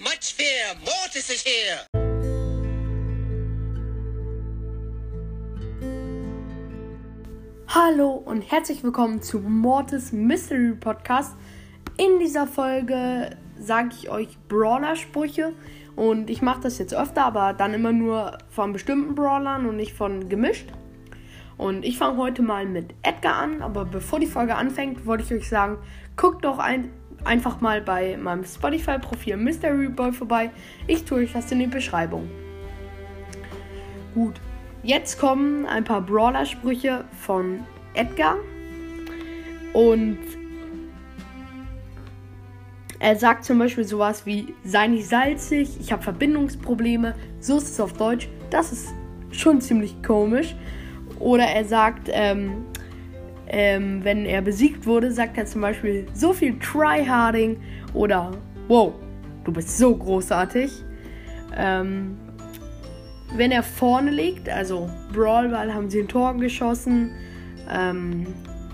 much fear. Mortis is here. Hallo und herzlich willkommen zu Mortis Mystery Podcast. In dieser Folge sage ich euch Brawler-Sprüche und ich mache das jetzt öfter, aber dann immer nur von bestimmten Brawlern und nicht von gemischt. Und ich fange heute mal mit Edgar an, aber bevor die Folge anfängt, wollte ich euch sagen, guckt doch ein, einfach mal bei meinem Spotify-Profil Mystery Boy vorbei. Ich tue euch das in die Beschreibung. Gut, jetzt kommen ein paar Brawler-Sprüche von Edgar. Und er sagt zum Beispiel sowas wie, sei nicht salzig, ich habe Verbindungsprobleme. So ist es auf Deutsch. Das ist schon ziemlich komisch. Oder er sagt, ähm, ähm, wenn er besiegt wurde, sagt er zum Beispiel so viel Tryharding oder wow, du bist so großartig. Ähm, wenn er vorne liegt, also Brawlball haben sie in Toren geschossen, ähm,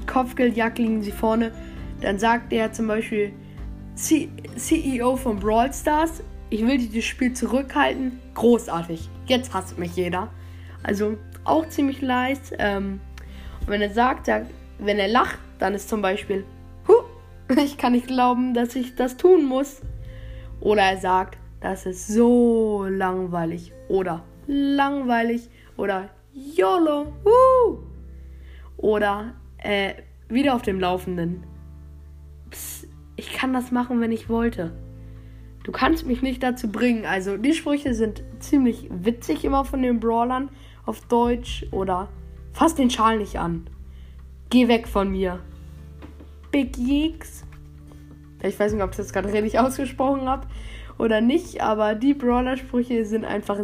Kopfgeldjagd liegen sie vorne, dann sagt er zum Beispiel C CEO von Brawl Stars, ich will dieses Spiel zurückhalten, großartig. Jetzt hasst mich jeder. Also auch ziemlich leicht. Ähm, und wenn er sagt, sagt, wenn er lacht, dann ist zum Beispiel, huh, ich kann nicht glauben, dass ich das tun muss. Oder er sagt, das ist so langweilig. Oder langweilig. Oder YOLO. Woo. Oder äh, wieder auf dem Laufenden. Psst, ich kann das machen, wenn ich wollte. Du kannst mich nicht dazu bringen. Also die Sprüche sind ziemlich witzig immer von den Brawlern auf Deutsch. Oder fass den Schal nicht an. Geh weg von mir. Big Yeeks. Ich weiß nicht, ob ich das gerade richtig ausgesprochen habe oder nicht, aber die Brawler-Sprüche sind einfach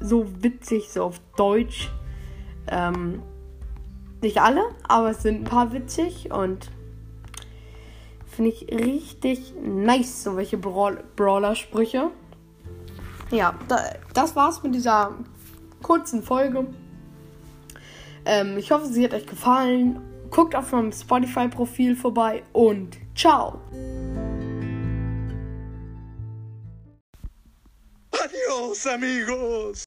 so witzig, so auf Deutsch. Ähm, nicht alle, aber es sind ein paar witzig und finde ich richtig nice, so welche Brawl Brawler-Sprüche. Ja, da, das war's mit dieser kurzen Folge. Ähm, ich hoffe, sie hat euch gefallen. Guckt auf meinem Spotify-Profil vorbei und ciao! Adios, amigos.